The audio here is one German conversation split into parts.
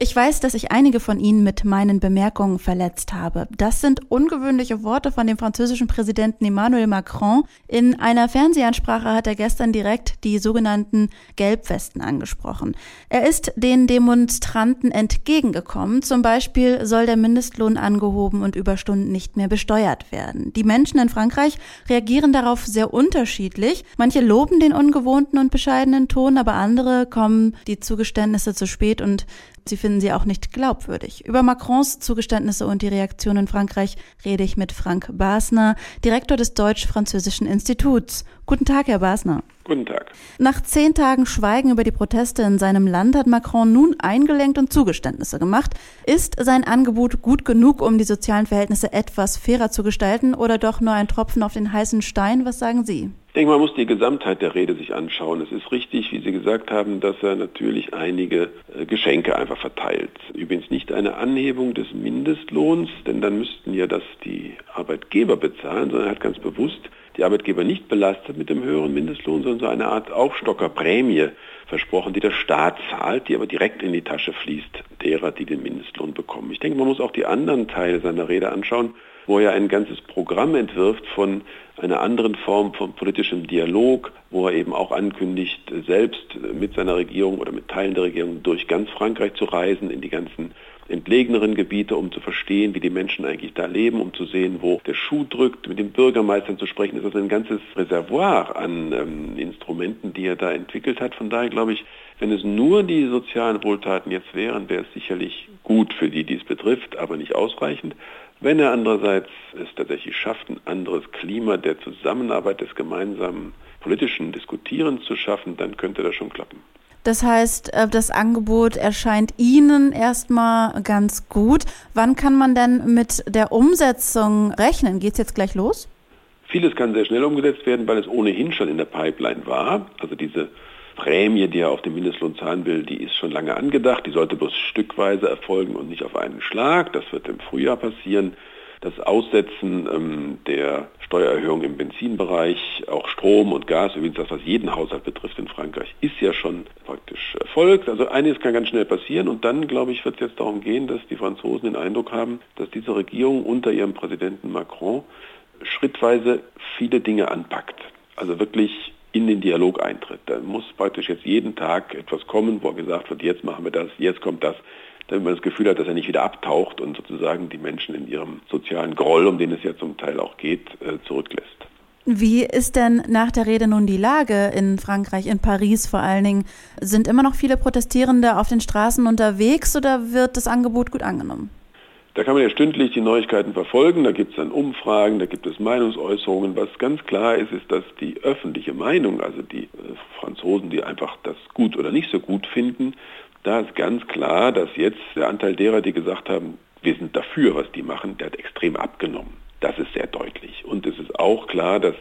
Ich weiß, dass ich einige von Ihnen mit meinen Bemerkungen verletzt habe. Das sind ungewöhnliche Worte von dem französischen Präsidenten Emmanuel Macron. In einer Fernsehansprache hat er gestern direkt die sogenannten Gelbwesten angesprochen. Er ist den Demonstranten entgegengekommen. Zum Beispiel soll der Mindestlohn angehoben und Überstunden nicht mehr besteuert werden. Die Menschen in Frankreich reagieren darauf sehr unterschiedlich. Manche loben den ungewohnten und bescheidenen Ton, aber andere kommen die Zugeständnisse zu spät und Sie sie auch nicht glaubwürdig. Über Macrons Zugeständnisse und die Reaktion in Frankreich rede ich mit Frank Basner, Direktor des Deutsch-Französischen Instituts. Guten Tag, Herr Basner. Guten Tag. Nach zehn Tagen Schweigen über die Proteste in seinem Land hat Macron nun eingelenkt und Zugeständnisse gemacht. Ist sein Angebot gut genug, um die sozialen Verhältnisse etwas fairer zu gestalten oder doch nur ein Tropfen auf den heißen Stein? Was sagen Sie? Ich denke, man muss die Gesamtheit der Rede sich anschauen. Es ist richtig, wie Sie gesagt haben, dass er natürlich einige äh, Geschenke einfach verteilt. Übrigens nicht eine Anhebung des Mindestlohns, denn dann müssten ja das die Arbeitgeber bezahlen, sondern er hat ganz bewusst die Arbeitgeber nicht belastet mit dem höheren Mindestlohn, sondern so eine Art Aufstockerprämie versprochen, die der Staat zahlt, die aber direkt in die Tasche fließt derer, die den Mindestlohn bekommen. Ich denke, man muss auch die anderen Teile seiner Rede anschauen, wo er ein ganzes Programm entwirft von einer anderen Form von politischem Dialog, wo er eben auch ankündigt, selbst mit seiner Regierung oder mit Teilen der Regierung durch ganz Frankreich zu reisen, in die ganzen entlegeneren Gebiete, um zu verstehen, wie die Menschen eigentlich da leben, um zu sehen, wo der Schuh drückt, mit den Bürgermeistern zu sprechen. Das ist ein ganzes Reservoir an ähm, Instrumenten, die er da entwickelt hat. Von daher glaube ich, wenn es nur die sozialen Wohltaten jetzt wären, wäre es sicherlich gut für die, die es betrifft, aber nicht ausreichend. Wenn er andererseits es tatsächlich schafft, ein anderes Klima der Zusammenarbeit, des gemeinsamen politischen Diskutierens zu schaffen, dann könnte das schon klappen. Das heißt, äh, das Angebot erscheint Ihnen erstmal ganz gut. Wann kann man denn mit der Umsetzung rechnen? Geht es jetzt gleich los? Vieles kann sehr schnell umgesetzt werden, weil es ohnehin schon in der Pipeline war. Also diese Prämie, die er auf den Mindestlohn zahlen will, die ist schon lange angedacht. Die sollte bloß stückweise erfolgen und nicht auf einen Schlag. Das wird im Frühjahr passieren das Aussetzen ähm, der Steuererhöhung im Benzinbereich, auch Strom und Gas, übrigens das, was jeden Haushalt betrifft in Frankreich, ist ja schon praktisch erfolgt. Also einiges kann ganz schnell passieren und dann, glaube ich, wird es jetzt darum gehen, dass die Franzosen den Eindruck haben, dass diese Regierung unter ihrem Präsidenten Macron schrittweise viele Dinge anpackt. Also wirklich in den Dialog eintritt. Da muss praktisch jetzt jeden Tag etwas kommen, wo gesagt wird, jetzt machen wir das, jetzt kommt das damit man das Gefühl hat, dass er nicht wieder abtaucht und sozusagen die Menschen in ihrem sozialen Groll, um den es ja zum Teil auch geht, äh, zurücklässt. Wie ist denn nach der Rede nun die Lage in Frankreich, in Paris vor allen Dingen? Sind immer noch viele Protestierende auf den Straßen unterwegs oder wird das Angebot gut angenommen? Da kann man ja stündlich die Neuigkeiten verfolgen, da gibt es dann Umfragen, da gibt es Meinungsäußerungen. Was ganz klar ist, ist, dass die öffentliche Meinung, also die äh, Franzosen, die einfach das gut oder nicht so gut finden, da ist ganz klar, dass jetzt der Anteil derer, die gesagt haben, wir sind dafür, was die machen, der hat extrem abgenommen. Das ist sehr deutlich. Und es ist auch klar, dass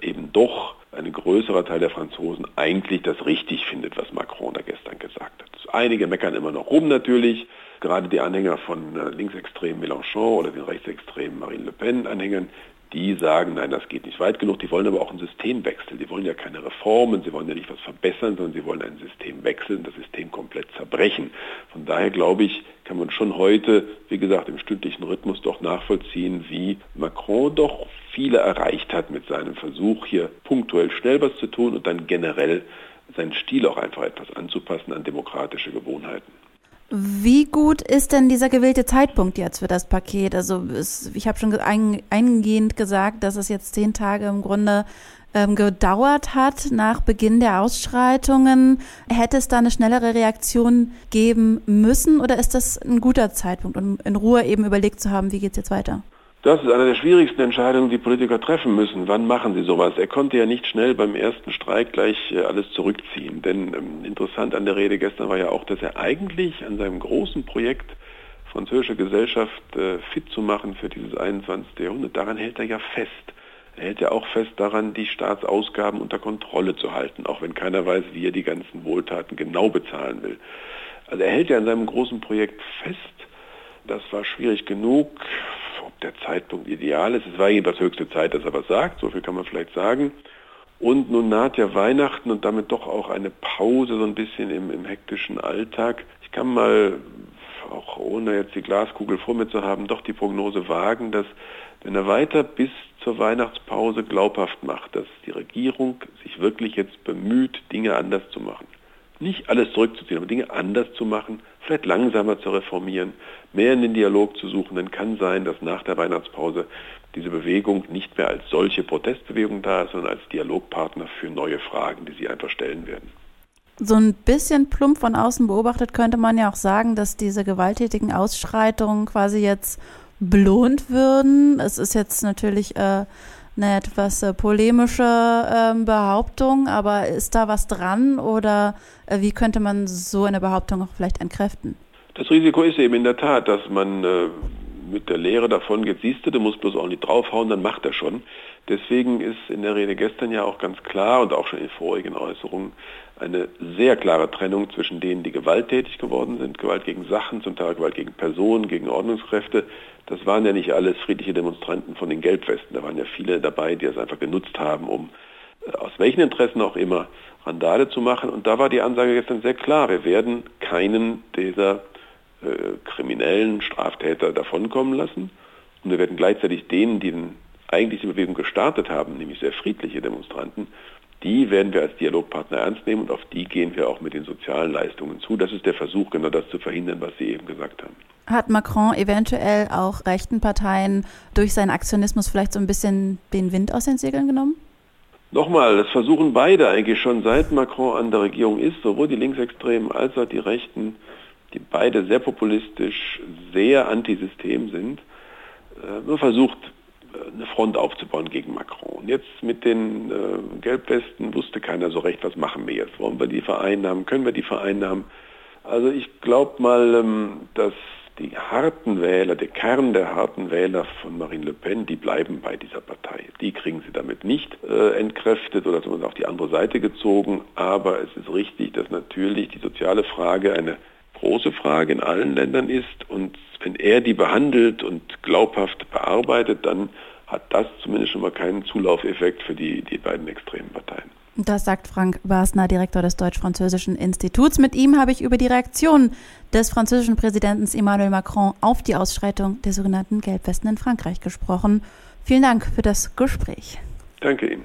eben doch ein größerer Teil der Franzosen eigentlich das richtig findet, was Macron da gestern gesagt hat. Einige meckern immer noch rum natürlich, gerade die Anhänger von äh, linksextremen Mélenchon oder den rechtsextremen Marine Le Pen Anhängern, die sagen, nein, das geht nicht weit genug. Die wollen aber auch einen Systemwechsel. Die wollen ja keine Reformen, sie wollen ja nicht was verbessern, sondern sie wollen ein System wechseln, das System komplett zerbrechen. Von daher glaube ich, kann man schon heute, wie gesagt, im stündlichen Rhythmus doch nachvollziehen, wie Macron doch viele erreicht hat mit seinem Versuch, hier punktuell schnell was zu tun und dann generell seinen Stil auch einfach etwas anzupassen an demokratische Gewohnheiten. Wie gut ist denn dieser gewählte Zeitpunkt jetzt für das Paket? Also es, ich habe schon ein, eingehend gesagt, dass es jetzt zehn Tage im Grunde ähm, gedauert hat nach Beginn der Ausschreitungen. Hätte es da eine schnellere Reaktion geben müssen oder ist das ein guter Zeitpunkt, um in Ruhe eben überlegt zu haben, wie geht es jetzt weiter? Das ist eine der schwierigsten Entscheidungen, die Politiker treffen müssen. Wann machen sie sowas? Er konnte ja nicht schnell beim ersten Streik gleich äh, alles zurückziehen. Denn ähm, interessant an der Rede gestern war ja auch, dass er eigentlich an seinem großen Projekt, französische Gesellschaft äh, fit zu machen für dieses 21. Jahrhundert, daran hält er ja fest. Er hält ja auch fest daran, die Staatsausgaben unter Kontrolle zu halten, auch wenn keiner weiß, wie er die ganzen Wohltaten genau bezahlen will. Also er hält ja an seinem großen Projekt fest. Das war schwierig genug ob der Zeitpunkt ideal ist. Es war jedenfalls höchste Zeit, dass er was sagt, so viel kann man vielleicht sagen. Und nun naht ja Weihnachten und damit doch auch eine Pause so ein bisschen im, im hektischen Alltag. Ich kann mal, auch ohne jetzt die Glaskugel vor mir zu haben, doch die Prognose wagen, dass wenn er weiter bis zur Weihnachtspause glaubhaft macht, dass die Regierung sich wirklich jetzt bemüht, Dinge anders zu machen. Nicht alles zurückzuziehen, aber Dinge anders zu machen, vielleicht langsamer zu reformieren, mehr in den Dialog zu suchen, dann kann sein, dass nach der Weihnachtspause diese Bewegung nicht mehr als solche Protestbewegung da ist, sondern als Dialogpartner für neue Fragen, die sie einfach stellen werden. So ein bisschen plump von außen beobachtet könnte man ja auch sagen, dass diese gewalttätigen Ausschreitungen quasi jetzt belohnt würden. Es ist jetzt natürlich äh, eine etwas äh, polemische äh, Behauptung, aber ist da was dran oder äh, wie könnte man so eine Behauptung auch vielleicht entkräften? Das Risiko ist eben in der Tat, dass man äh, mit der Lehre davon geht, siehst du, du musst bloß auch nicht draufhauen, dann macht er schon. Deswegen ist in der Rede gestern ja auch ganz klar und auch schon in vorigen Äußerungen eine sehr klare Trennung zwischen denen, die gewalttätig geworden sind, Gewalt gegen Sachen, zum Teil Gewalt gegen Personen, gegen Ordnungskräfte. Das waren ja nicht alles friedliche Demonstranten von den Gelbwesten. Da waren ja viele dabei, die es einfach genutzt haben, um äh, aus welchen Interessen auch immer Randale zu machen. Und da war die Ansage gestern sehr klar. Wir werden keinen dieser kriminellen Straftäter davonkommen lassen. Und wir werden gleichzeitig denen, die den, eigentlich die Bewegung gestartet haben, nämlich sehr friedliche Demonstranten, die werden wir als Dialogpartner ernst nehmen und auf die gehen wir auch mit den sozialen Leistungen zu. Das ist der Versuch, genau das zu verhindern, was Sie eben gesagt haben. Hat Macron eventuell auch rechten Parteien durch seinen Aktionismus vielleicht so ein bisschen den Wind aus den Segeln genommen? Nochmal, das versuchen beide eigentlich schon seit Macron an der Regierung ist, sowohl die Linksextremen als auch die Rechten, die beide sehr populistisch, sehr antisystem sind, äh, nur versucht, äh, eine Front aufzubauen gegen Macron. Jetzt mit den äh, Gelbwesten wusste keiner so recht, was machen wir jetzt? Wollen wir die vereinnahmen? Können wir die vereinnahmen? Also ich glaube mal, ähm, dass die harten Wähler, der Kern der harten Wähler von Marine Le Pen, die bleiben bei dieser Partei. Die kriegen sie damit nicht äh, entkräftet oder zumindest auf die andere Seite gezogen. Aber es ist richtig, dass natürlich die soziale Frage eine große Frage in allen Ländern ist. Und wenn er die behandelt und glaubhaft bearbeitet, dann hat das zumindest schon mal keinen Zulaufeffekt für die, die beiden extremen Parteien. Das sagt Frank Basner, Direktor des Deutsch-Französischen Instituts. Mit ihm habe ich über die Reaktion des französischen Präsidenten Emmanuel Macron auf die Ausschreitung der sogenannten Gelbwesten in Frankreich gesprochen. Vielen Dank für das Gespräch. Danke Ihnen.